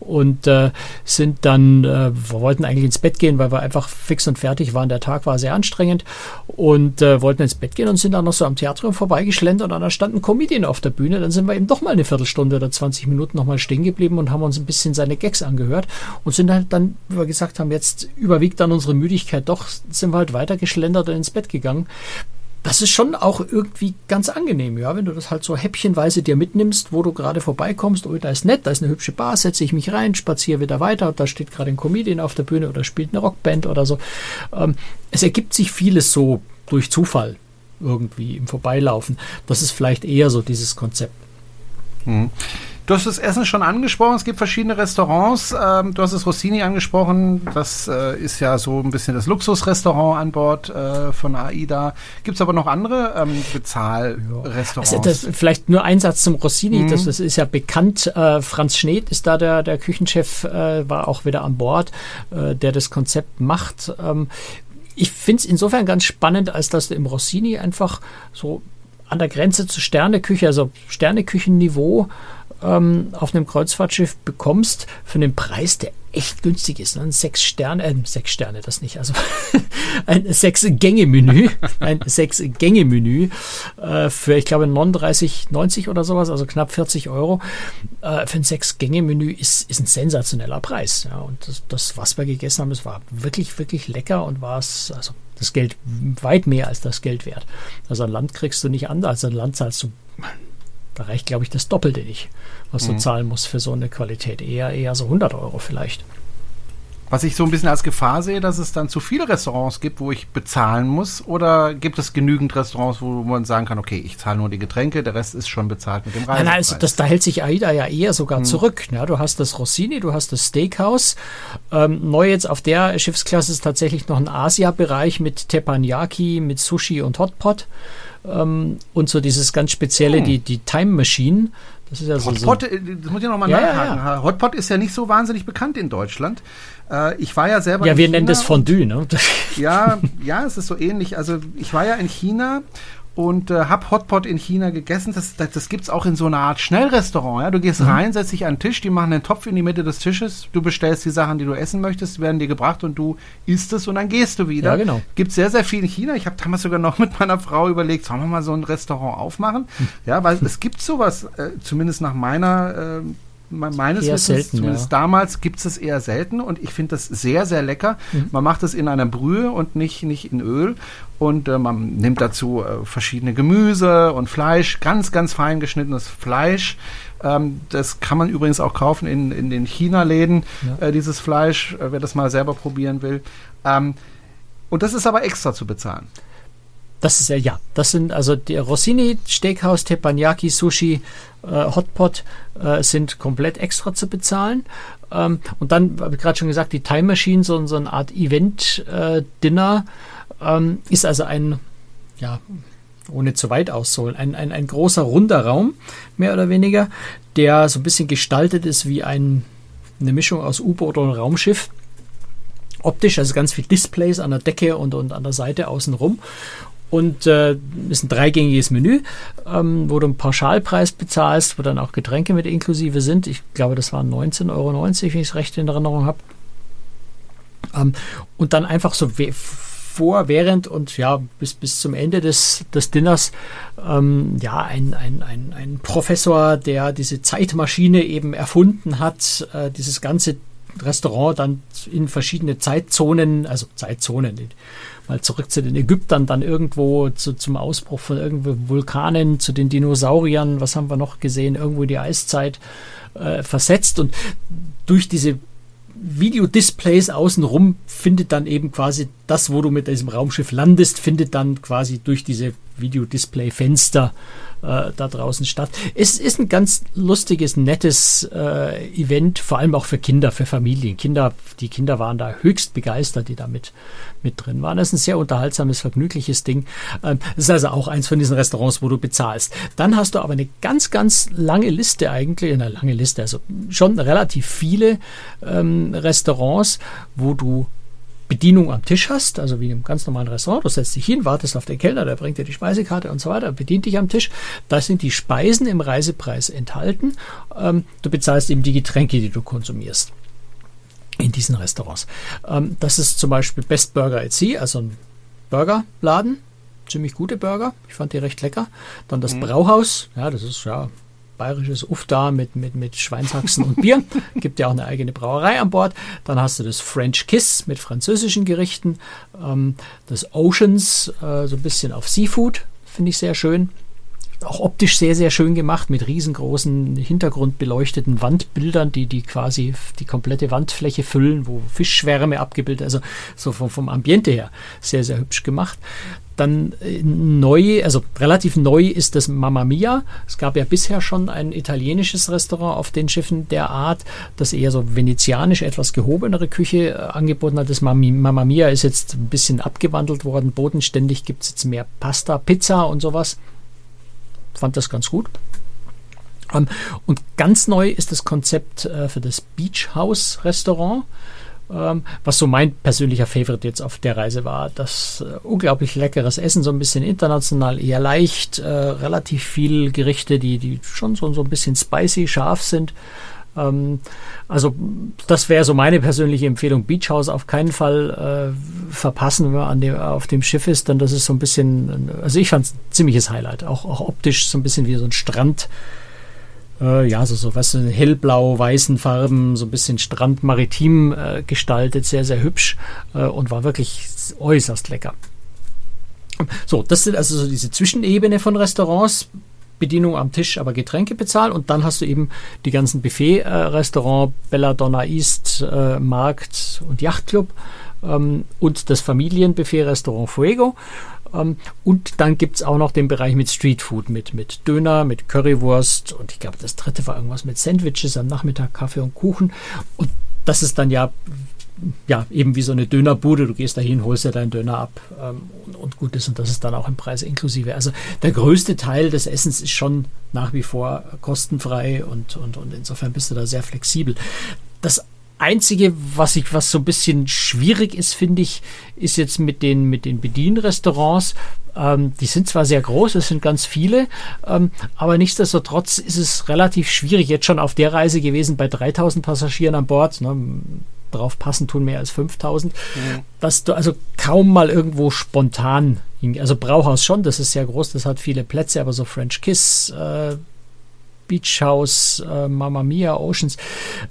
Und äh, sind dann, äh, wir wollten eigentlich ins Bett gehen, weil wir einfach fix und fertig waren. Der Tag war sehr anstrengend und äh, wollten ins Bett gehen und sind dann noch so am Theatrum vorbeigeschlendert und da stand ein Comedian auf der Bühne. Dann sind wir eben doch mal eine Viertelstunde oder 20 Minuten nochmal stehen geblieben und haben uns ein bisschen seine Gags angehört und sind halt dann, wie wir gesagt haben, jetzt überwiegt dann unsere Müdigkeit doch, sind wir halt weiter geschlendert und ins Bett gegangen. Das ist schon auch irgendwie ganz angenehm, ja, wenn du das halt so häppchenweise dir mitnimmst, wo du gerade vorbeikommst, oh, da ist nett, da ist eine hübsche Bar, setze ich mich rein, spaziere wieder weiter, da steht gerade ein Comedian auf der Bühne oder spielt eine Rockband oder so. Ähm, es ergibt sich vieles so durch Zufall irgendwie im Vorbeilaufen. Das ist vielleicht eher so dieses Konzept. Mhm. Du hast das Essen schon angesprochen. Es gibt verschiedene Restaurants. Ähm, du hast das Rossini angesprochen. Das äh, ist ja so ein bisschen das Luxusrestaurant an Bord äh, von AIDA. Gibt es aber noch andere ähm, Bezahlrestaurants? Also das, vielleicht nur ein Satz zum Rossini. Mhm. Das, das, ist ja bekannt. Äh, Franz Schneed ist da der, der Küchenchef, äh, war auch wieder an Bord, äh, der das Konzept macht. Ähm, ich finde es insofern ganz spannend, als dass du im Rossini einfach so an der Grenze zu Sterneküche, also Sterneküchenniveau, ähm, auf einem Kreuzfahrtschiff bekommst für einen Preis, der echt günstig ist. Ein sechs Sterne, äh, sechs Sterne, das nicht, also (laughs) ein sechs Gänge Menü, (laughs) ein sechs Gänge Menü äh, für, ich glaube, 39,90 oder sowas, also knapp 40 Euro. Äh, für ein sechs Gänge Menü ist, ist ein sensationeller Preis. Ja, und das, das, was wir gegessen haben, es war wirklich, wirklich lecker und war es, also das Geld weit mehr als das Geld wert. Also ein Land kriegst du nicht an, also ein Land zahlst du da reicht, glaube ich, das Doppelte nicht, was mhm. du zahlen musst für so eine Qualität. Eher, eher so 100 Euro vielleicht. Was ich so ein bisschen als Gefahr sehe, dass es dann zu viele Restaurants gibt, wo ich bezahlen muss, oder gibt es genügend Restaurants, wo man sagen kann, okay, ich zahle nur die Getränke, der Rest ist schon bezahlt mit dem Reisepreis? Nein, also das, da hält sich AIDA ja eher sogar hm. zurück. Ja, du hast das Rossini, du hast das Steakhouse. Ähm, neu jetzt auf der Schiffsklasse ist tatsächlich noch ein Asia-Bereich mit Teppanyaki, mit Sushi und Hotpot. Ähm, und so dieses ganz spezielle, hm. die, die Time Machine. Das ist ja so. Hotpot, so äh, das muss ich nochmal ja, nachhaken. Ja, ja. Hotpot ist ja nicht so wahnsinnig bekannt in Deutschland. Äh, ich war ja selber. Ja, wir China nennen das Fondue, ne? ja, ja, es ist so ähnlich. Also ich war ja in China und äh, hab Hotpot in China gegessen. Das, das, das gibt's auch in so einer Art Schnellrestaurant. Ja? Du gehst mhm. rein, setzt dich an den Tisch, die machen einen Topf in die Mitte des Tisches, du bestellst die Sachen, die du essen möchtest, werden dir gebracht und du isst es und dann gehst du wieder. Ja, genau. Gibt sehr, sehr viel in China. Ich habe damals sogar noch (laughs) mit meiner Frau überlegt, sollen wir mal so ein Restaurant aufmachen? Mhm. Ja, weil es gibt sowas, äh, zumindest nach meiner äh, meines eher Wissens, selten, zumindest ja. damals, gibt es eher selten und ich finde das sehr, sehr lecker. Mhm. Man macht es in einer Brühe und nicht, nicht in Öl und äh, man nimmt dazu äh, verschiedene Gemüse und Fleisch, ganz, ganz fein geschnittenes Fleisch. Ähm, das kann man übrigens auch kaufen in, in den China-Läden, ja. äh, dieses Fleisch, äh, wer das mal selber probieren will. Ähm, und das ist aber extra zu bezahlen. Das ist ja, ja. Das sind also der Rossini, Steakhouse, Teppanyaki, Sushi, Hotpot äh, sind komplett extra zu bezahlen. Ähm, und dann, habe ich gerade schon gesagt, die Time Machine, so, so eine Art Event-Dinner, äh, ähm, ist also ein, ja, ohne zu weit auszuholen, ein, ein, ein großer runder Raum, mehr oder weniger, der so ein bisschen gestaltet ist wie ein, eine Mischung aus U-Boot und Raumschiff optisch, also ganz viel Displays an der Decke und, und an der Seite außenrum. Und äh, ist ein dreigängiges Menü, ähm, wo du einen Pauschalpreis bezahlst, wo dann auch Getränke mit inklusive sind. Ich glaube, das waren 19,90 Euro, wenn ich es recht in Erinnerung habe. Ähm, und dann einfach so vor, während und ja, bis, bis zum Ende des, des Dinners ähm, ja, ein, ein, ein, ein Professor, der diese Zeitmaschine eben erfunden hat, äh, dieses ganze Restaurant dann in verschiedene Zeitzonen, also Zeitzonen, mal zurück zu den Ägyptern, dann irgendwo zu, zum Ausbruch von irgendwo Vulkanen, zu den Dinosauriern, was haben wir noch gesehen, irgendwo die Eiszeit äh, versetzt. Und durch diese Videodisplays außenrum findet dann eben quasi das, wo du mit diesem Raumschiff landest, findet dann quasi durch diese Videodisplay-Fenster äh, da draußen statt. Es ist ein ganz lustiges, nettes äh, Event, vor allem auch für Kinder, für Familien. Kinder, die Kinder waren da höchst begeistert, die da mit, mit drin waren. Das ist ein sehr unterhaltsames, vergnügliches Ding. Ähm, ist also auch eins von diesen Restaurants, wo du bezahlst. Dann hast du aber eine ganz, ganz lange Liste eigentlich, eine lange Liste, also schon relativ viele ähm, Restaurants, wo du Bedienung am Tisch hast, also wie im ganz normalen Restaurant, du setzt dich hin, wartest auf den Kellner, der bringt dir die Speisekarte und so weiter, bedient dich am Tisch. Da sind die Speisen im Reisepreis enthalten. Ähm, du bezahlst eben die Getränke, die du konsumierst in diesen Restaurants. Ähm, das ist zum Beispiel Best Burger at Sea, also ein Burgerladen, ziemlich gute Burger. Ich fand die recht lecker. Dann das mhm. Brauhaus, ja, das ist ja bayerisches Ufda mit, mit, mit Schweinshaxen und Bier. (laughs) Gibt ja auch eine eigene Brauerei an Bord. Dann hast du das French Kiss mit französischen Gerichten. Ähm, das Oceans, äh, so ein bisschen auf Seafood, finde ich sehr schön. Auch optisch sehr, sehr schön gemacht mit riesengroßen hintergrundbeleuchteten Wandbildern, die, die quasi die komplette Wandfläche füllen, wo Fischschwärme abgebildet, also so vom, vom Ambiente her sehr, sehr hübsch gemacht. Dann äh, neu, also relativ neu ist das Mamma Mia. Es gab ja bisher schon ein italienisches Restaurant auf den Schiffen der Art, das eher so venezianisch, etwas gehobenere Küche äh, angeboten hat. Das Mamma Mia ist jetzt ein bisschen abgewandelt worden. Bodenständig gibt es jetzt mehr Pasta, Pizza und sowas. Fand das ganz gut. Ähm, und ganz neu ist das Konzept äh, für das Beach House Restaurant. Ähm, was so mein persönlicher Favorite jetzt auf der Reise war. Das äh, unglaublich leckeres Essen, so ein bisschen international, eher leicht, äh, relativ viel Gerichte, die, die schon so, so ein bisschen spicy, scharf sind. Ähm, also das wäre so meine persönliche Empfehlung. Beach House auf keinen Fall äh, verpassen, wenn man an dem, auf dem Schiff ist, denn das ist so ein bisschen, also ich fand es ein ziemliches Highlight, auch, auch optisch so ein bisschen wie so ein Strand äh, ja, so, so was hellblau-weißen Farben, so ein bisschen Strand-Maritim äh, gestaltet, sehr, sehr hübsch äh, und war wirklich äußerst lecker. So, das sind also so diese Zwischenebene von Restaurants. Bedienung am Tisch, aber Getränke bezahlen und dann hast du eben die ganzen Buffet-Restaurant, Belladonna East, äh, Markt und Yachtclub ähm, und das Familienbuffet-Restaurant Fuego. Ähm, und dann gibt es auch noch den Bereich mit Streetfood, mit, mit Döner, mit Currywurst und ich glaube, das dritte war irgendwas mit Sandwiches am Nachmittag, Kaffee und Kuchen. Und das ist dann ja, ja eben wie so eine Dönerbude. Du gehst dahin, holst dir deinen Döner ab ähm, und, und, gut ist. Und das ist dann auch im Preis inklusive. Also der größte Teil des Essens ist schon nach wie vor kostenfrei und, und, und insofern bist du da sehr flexibel. Das Einzige, was ich, was so ein bisschen schwierig ist, finde ich, ist jetzt mit den, mit den Bedienrestaurants. Ähm, die sind zwar sehr groß, es sind ganz viele, ähm, aber nichtsdestotrotz ist es relativ schwierig, jetzt schon auf der Reise gewesen bei 3000 Passagieren an Bord. Ne, drauf passen tun mehr als 5000, mhm. dass du also kaum mal irgendwo spontan also Brauhaus schon, das ist sehr groß, das hat viele Plätze, aber so French Kiss, äh, Beach House, äh, Mamma Mia, Oceans,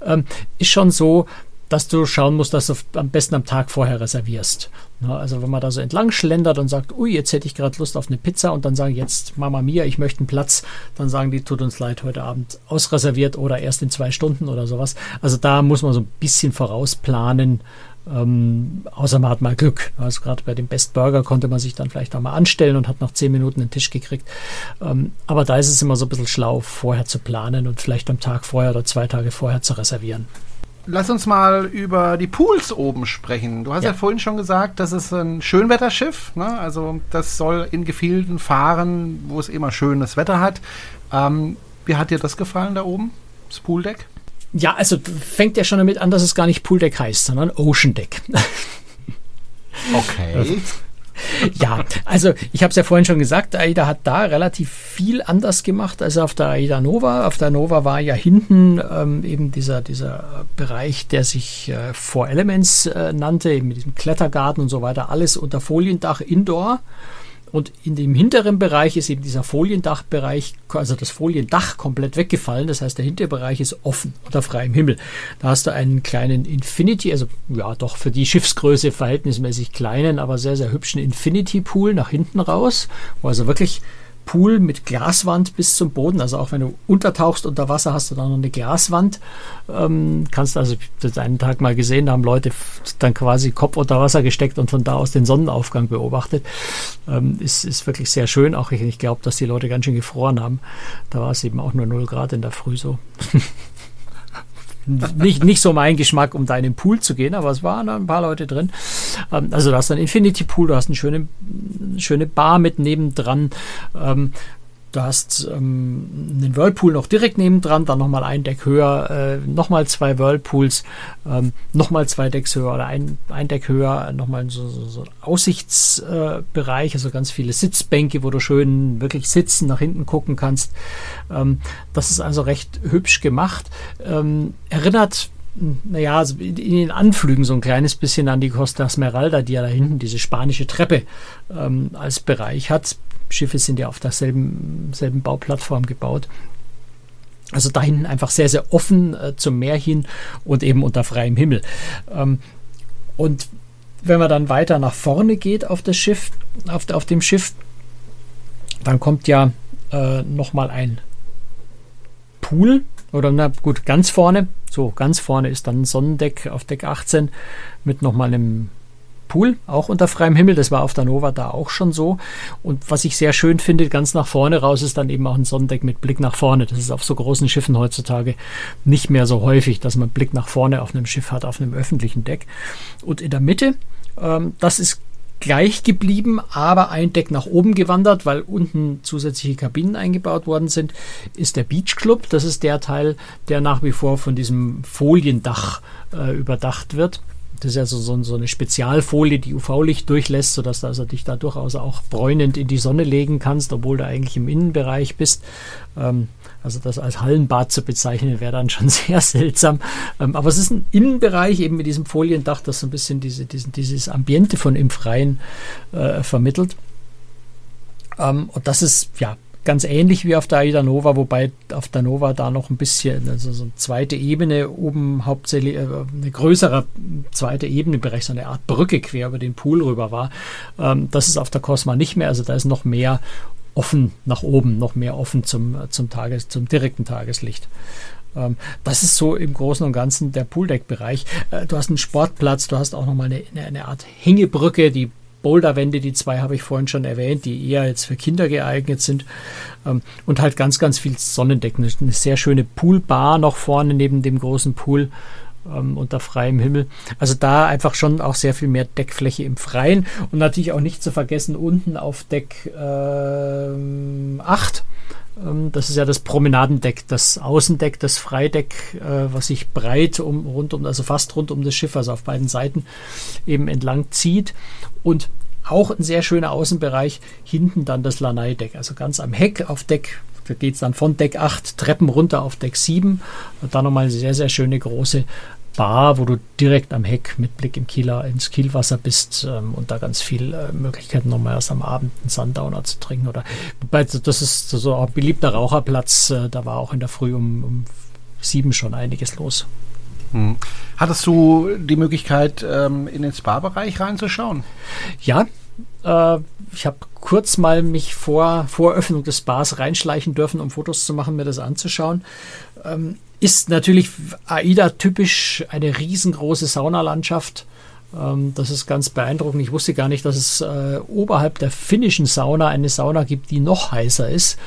ähm, ist schon so, dass du schauen musst, dass du am besten am Tag vorher reservierst. Na, also wenn man da so entlang schlendert und sagt, ui, jetzt hätte ich gerade Lust auf eine Pizza und dann sagen jetzt Mama Mia, ich möchte einen Platz, dann sagen die, tut uns leid, heute Abend ausreserviert oder erst in zwei Stunden oder sowas. Also da muss man so ein bisschen vorausplanen, ähm, außer man hat mal Glück. Also gerade bei dem Best Burger konnte man sich dann vielleicht auch mal anstellen und hat nach zehn Minuten einen Tisch gekriegt. Ähm, aber da ist es immer so ein bisschen schlau, vorher zu planen und vielleicht am Tag vorher oder zwei Tage vorher zu reservieren. Lass uns mal über die Pools oben sprechen. Du hast ja, ja vorhin schon gesagt, das ist ein Schönwetterschiff. Ne? Also das soll in Gefilden fahren, wo es immer schönes Wetter hat. Ähm, wie hat dir das gefallen da oben, das Pooldeck? Ja, also fängt ja schon damit an, dass es gar nicht Pool Deck heißt, sondern Ocean Deck. Okay. (laughs) ja, also ich habe es ja vorhin schon gesagt, AIDA hat da relativ viel anders gemacht als auf der AIDA Nova. Auf der Nova war ja hinten ähm, eben dieser, dieser Bereich, der sich äh, Four Elements äh, nannte, eben mit diesem Klettergarten und so weiter, alles unter Foliendach Indoor. Und in dem hinteren Bereich ist eben dieser Foliendachbereich, also das Foliendach komplett weggefallen. Das heißt, der hintere Bereich ist offen unter freiem Himmel. Da hast du einen kleinen Infinity, also ja, doch für die Schiffsgröße verhältnismäßig kleinen, aber sehr, sehr hübschen Infinity Pool nach hinten raus, wo also wirklich Pool mit Glaswand bis zum Boden. Also auch wenn du untertauchst unter Wasser, hast du da noch eine Glaswand. Ähm, kannst also, das einen Tag mal gesehen, da haben Leute dann quasi Kopf unter Wasser gesteckt und von da aus den Sonnenaufgang beobachtet. Ähm, ist, ist wirklich sehr schön. Auch ich, ich glaube, dass die Leute ganz schön gefroren haben. Da war es eben auch nur 0 Grad in der Früh so. (laughs) nicht, nicht so mein Geschmack, um da in den Pool zu gehen, aber es waren ein paar Leute drin. Ähm, also du hast einen Infinity Pool, du hast eine schöne, schöne Bar mit nebendran. Ähm, Du hast ähm, einen Whirlpool noch direkt nebendran, dann nochmal ein Deck höher, äh, nochmal zwei Whirlpools, ähm, nochmal zwei Decks höher oder ein, ein Deck höher, nochmal so, so, so Aussichtsbereich, äh, also ganz viele Sitzbänke, wo du schön wirklich sitzen, nach hinten gucken kannst. Ähm, das ist also recht hübsch gemacht. Ähm, erinnert naja, also in den Anflügen so ein kleines bisschen an die Costa Esmeralda, die ja da hinten diese spanische Treppe ähm, als Bereich hat. Schiffe sind ja auf derselben selben Bauplattform gebaut. Also da hinten einfach sehr, sehr offen äh, zum Meer hin und eben unter freiem Himmel. Ähm, und wenn man dann weiter nach vorne geht auf das Schiff, auf, auf dem Schiff, dann kommt ja äh, nochmal ein Pool oder na gut, ganz vorne, so ganz vorne ist dann Sonnendeck auf Deck 18 mit nochmal einem Pool, auch unter freiem Himmel. Das war auf der Nova da auch schon so. Und was ich sehr schön finde, ganz nach vorne raus ist dann eben auch ein Sonnendeck mit Blick nach vorne. Das ist auf so großen Schiffen heutzutage nicht mehr so häufig, dass man Blick nach vorne auf einem Schiff hat, auf einem öffentlichen Deck. Und in der Mitte, ähm, das ist gleich geblieben, aber ein Deck nach oben gewandert, weil unten zusätzliche Kabinen eingebaut worden sind, ist der Beach Club. Das ist der Teil, der nach wie vor von diesem Foliendach äh, überdacht wird. Das ist ja so, so, so eine Spezialfolie, die UV-Licht durchlässt, sodass du also dich da durchaus auch bräunend in die Sonne legen kannst, obwohl du eigentlich im Innenbereich bist. Ähm, also das als Hallenbad zu bezeichnen, wäre dann schon (laughs) sehr seltsam. Ähm, aber es ist ein Innenbereich eben mit diesem Foliendach, das so ein bisschen diese, diesen, dieses Ambiente von im Freien äh, vermittelt. Ähm, und das ist ja ganz ähnlich wie auf der Aida Nova, wobei auf der Nova da noch ein bisschen, also so eine zweite Ebene oben hauptsächlich, äh, eine größere zweite Ebenenbereich, so eine Art Brücke quer über den Pool rüber war. Ähm, das ist auf der Cosma nicht mehr, also da ist noch mehr offen nach oben, noch mehr offen zum, zum, Tages-, zum direkten Tageslicht. Ähm, das ist so im Großen und Ganzen der Pooldeck-Bereich. Äh, du hast einen Sportplatz, du hast auch nochmal eine, eine Art Hängebrücke, die Boulderwände, die zwei habe ich vorhin schon erwähnt, die eher jetzt für Kinder geeignet sind. Ähm, und halt ganz, ganz viel Sonnendecken. Eine sehr schöne Poolbar noch vorne neben dem großen Pool ähm, unter freiem Himmel. Also da einfach schon auch sehr viel mehr Deckfläche im Freien. Und natürlich auch nicht zu vergessen, unten auf Deck ähm, 8 ähm, das ist ja das Promenadendeck, das Außendeck, das Freideck, äh, was sich breit um, rund um, also fast rund um das Schiff, also auf beiden Seiten eben entlang zieht. Und auch ein sehr schöner Außenbereich, hinten dann das Lanai-Deck, also ganz am Heck auf Deck, da geht es dann von Deck 8 Treppen runter auf Deck 7 und dann nochmal eine sehr, sehr schöne große Bar, wo du direkt am Heck mit Blick im Kieler, ins Kielwasser bist ähm, und da ganz viel äh, Möglichkeiten nochmal erst am Abend einen Sundowner zu trinken. Oder das ist so ein beliebter Raucherplatz, äh, da war auch in der Früh um, um sieben schon einiges los. Hm. Hattest du die Möglichkeit, ähm, in den Spa-Bereich reinzuschauen? Ja, äh, ich habe kurz mal mich vor, vor Öffnung des Spas reinschleichen dürfen, um Fotos zu machen, mir das anzuschauen. Ähm, ist natürlich AIDA typisch eine riesengroße Saunalandschaft. Ähm, das ist ganz beeindruckend. Ich wusste gar nicht, dass es äh, oberhalb der finnischen Sauna eine Sauna gibt, die noch heißer ist.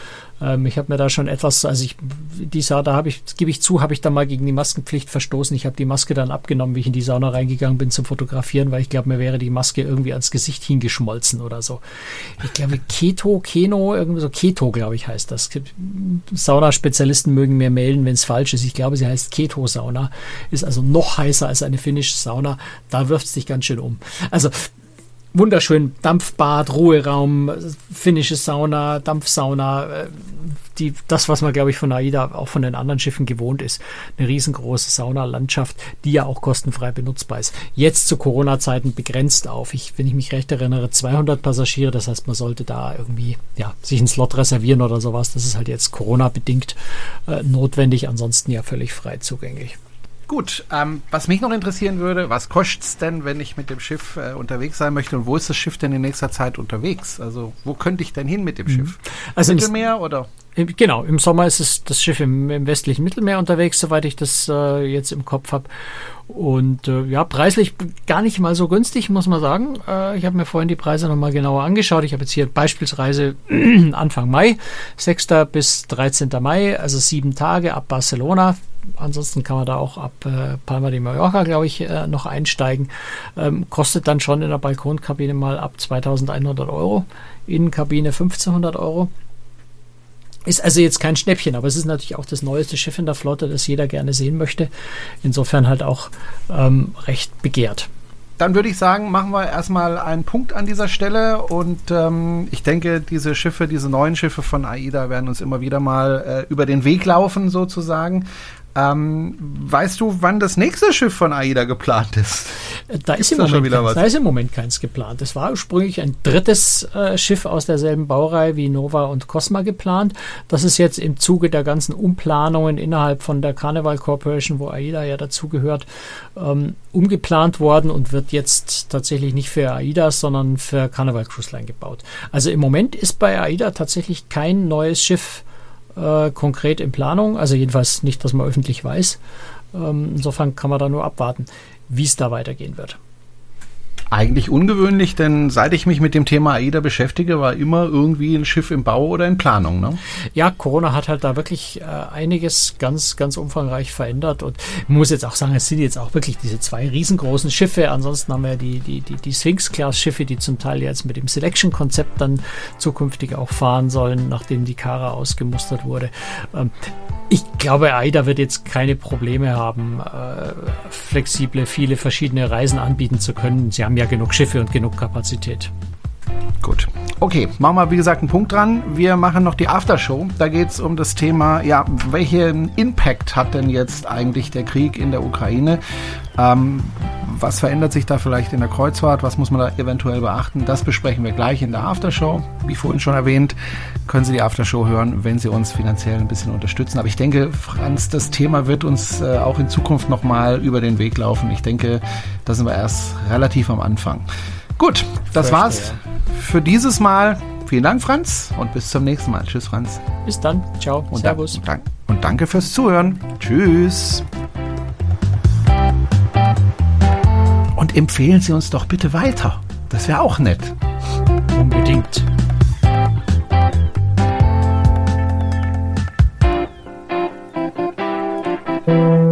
Ähm, ich habe mir da schon etwas, also ich, die Sauna, da habe ich, gebe ich zu, habe ich da mal gegen die Maskenpflicht verstoßen. Ich habe die Maske dann abgenommen, wie ich in die Sauna reingegangen bin zum Fotografieren, weil ich glaube, mir wäre die Maske irgendwie ans Gesicht hingeschmolzen oder so. Ich glaube, Keto, Keno, irgendwie so Keto, glaube ich, heißt das. Saunaspezialisten mögen mir melden, wenn es falsch ist. Ich glaube, sie heißt Keto-Sauna. Ist also noch heißer als eine finnische Sauna. Da wirft es dich ganz schön um. Also wunderschön Dampfbad, Ruheraum, finnische Sauna, Dampfsauna, äh, die, das, was man, glaube ich, von AIDA auch von den anderen Schiffen gewohnt ist. Eine riesengroße Saunalandschaft, die ja auch kostenfrei benutzbar ist. Jetzt zu Corona-Zeiten begrenzt auf, ich, wenn ich mich recht erinnere, 200 Passagiere. Das heißt, man sollte da irgendwie, ja, sich einen Slot reservieren oder sowas. Das ist halt jetzt Corona-bedingt äh, notwendig, ansonsten ja völlig frei zugänglich. Gut, ähm, was mich noch interessieren würde, was kostet es denn, wenn ich mit dem Schiff äh, unterwegs sein möchte und wo ist das Schiff denn in nächster Zeit unterwegs? Also wo könnte ich denn hin mit dem mhm. Schiff? Also Mittelmeer oder? Genau, im Sommer ist es das Schiff im, im westlichen Mittelmeer unterwegs, soweit ich das äh, jetzt im Kopf habe. Und äh, ja, preislich gar nicht mal so günstig, muss man sagen. Äh, ich habe mir vorhin die Preise nochmal genauer angeschaut. Ich habe jetzt hier beispielsweise (clears throat) Anfang Mai, 6. bis 13. Mai, also sieben Tage ab Barcelona. Ansonsten kann man da auch ab äh, Palma de Mallorca, glaube ich, äh, noch einsteigen. Ähm, kostet dann schon in der Balkonkabine mal ab 2100 Euro, Innenkabine 1500 Euro. Ist also jetzt kein Schnäppchen, aber es ist natürlich auch das neueste Schiff in der Flotte, das jeder gerne sehen möchte. Insofern halt auch ähm, recht begehrt. Dann würde ich sagen, machen wir erstmal einen Punkt an dieser Stelle und ähm, ich denke, diese Schiffe, diese neuen Schiffe von AIDA werden uns immer wieder mal äh, über den Weg laufen sozusagen. Ähm, weißt du, wann das nächste Schiff von AIDA geplant ist? Da ist, im da, Moment keins, da ist im Moment keins geplant. Es war ursprünglich ein drittes äh, Schiff aus derselben Baureihe wie Nova und Cosma geplant. Das ist jetzt im Zuge der ganzen Umplanungen innerhalb von der Carnival Corporation, wo AIDA ja dazugehört, ähm, umgeplant worden und wird jetzt tatsächlich nicht für AIDA, sondern für Carnival Cruise Line gebaut. Also im Moment ist bei AIDA tatsächlich kein neues Schiff äh, konkret in Planung, also jedenfalls nicht, dass man öffentlich weiß. Ähm, insofern kann man da nur abwarten, wie es da weitergehen wird. Eigentlich ungewöhnlich, denn seit ich mich mit dem Thema AIDA beschäftige, war immer irgendwie ein Schiff im Bau oder in Planung. Ne? Ja, Corona hat halt da wirklich äh, einiges ganz, ganz umfangreich verändert und muss jetzt auch sagen, es sind jetzt auch wirklich diese zwei riesengroßen Schiffe. Ansonsten haben wir die, die, die, die Sphinx-Class-Schiffe, die zum Teil jetzt mit dem Selection-Konzept dann zukünftig auch fahren sollen, nachdem die Kara ausgemustert wurde. Ähm, ich glaube, AIDA wird jetzt keine Probleme haben, äh, flexible, viele verschiedene Reisen anbieten zu können. Sie haben ja genug Schiffe und genug Kapazität. Gut. Okay, machen wir wie gesagt einen Punkt dran. Wir machen noch die Aftershow. Da geht es um das Thema, ja, welchen Impact hat denn jetzt eigentlich der Krieg in der Ukraine? Ähm, was verändert sich da vielleicht in der Kreuzfahrt? Was muss man da eventuell beachten? Das besprechen wir gleich in der Aftershow. Wie vorhin schon erwähnt, können Sie die Aftershow hören, wenn Sie uns finanziell ein bisschen unterstützen. Aber ich denke, Franz, das Thema wird uns äh, auch in Zukunft nochmal über den Weg laufen. Ich denke, da sind wir erst relativ am Anfang. Gut, das Fürchte, war's für dieses Mal. Vielen Dank, Franz, und bis zum nächsten Mal. Tschüss, Franz. Bis dann. Ciao. Und Servus. Da, und danke fürs Zuhören. Tschüss. Und empfehlen Sie uns doch bitte weiter. Das wäre auch nett. Unbedingt. Musik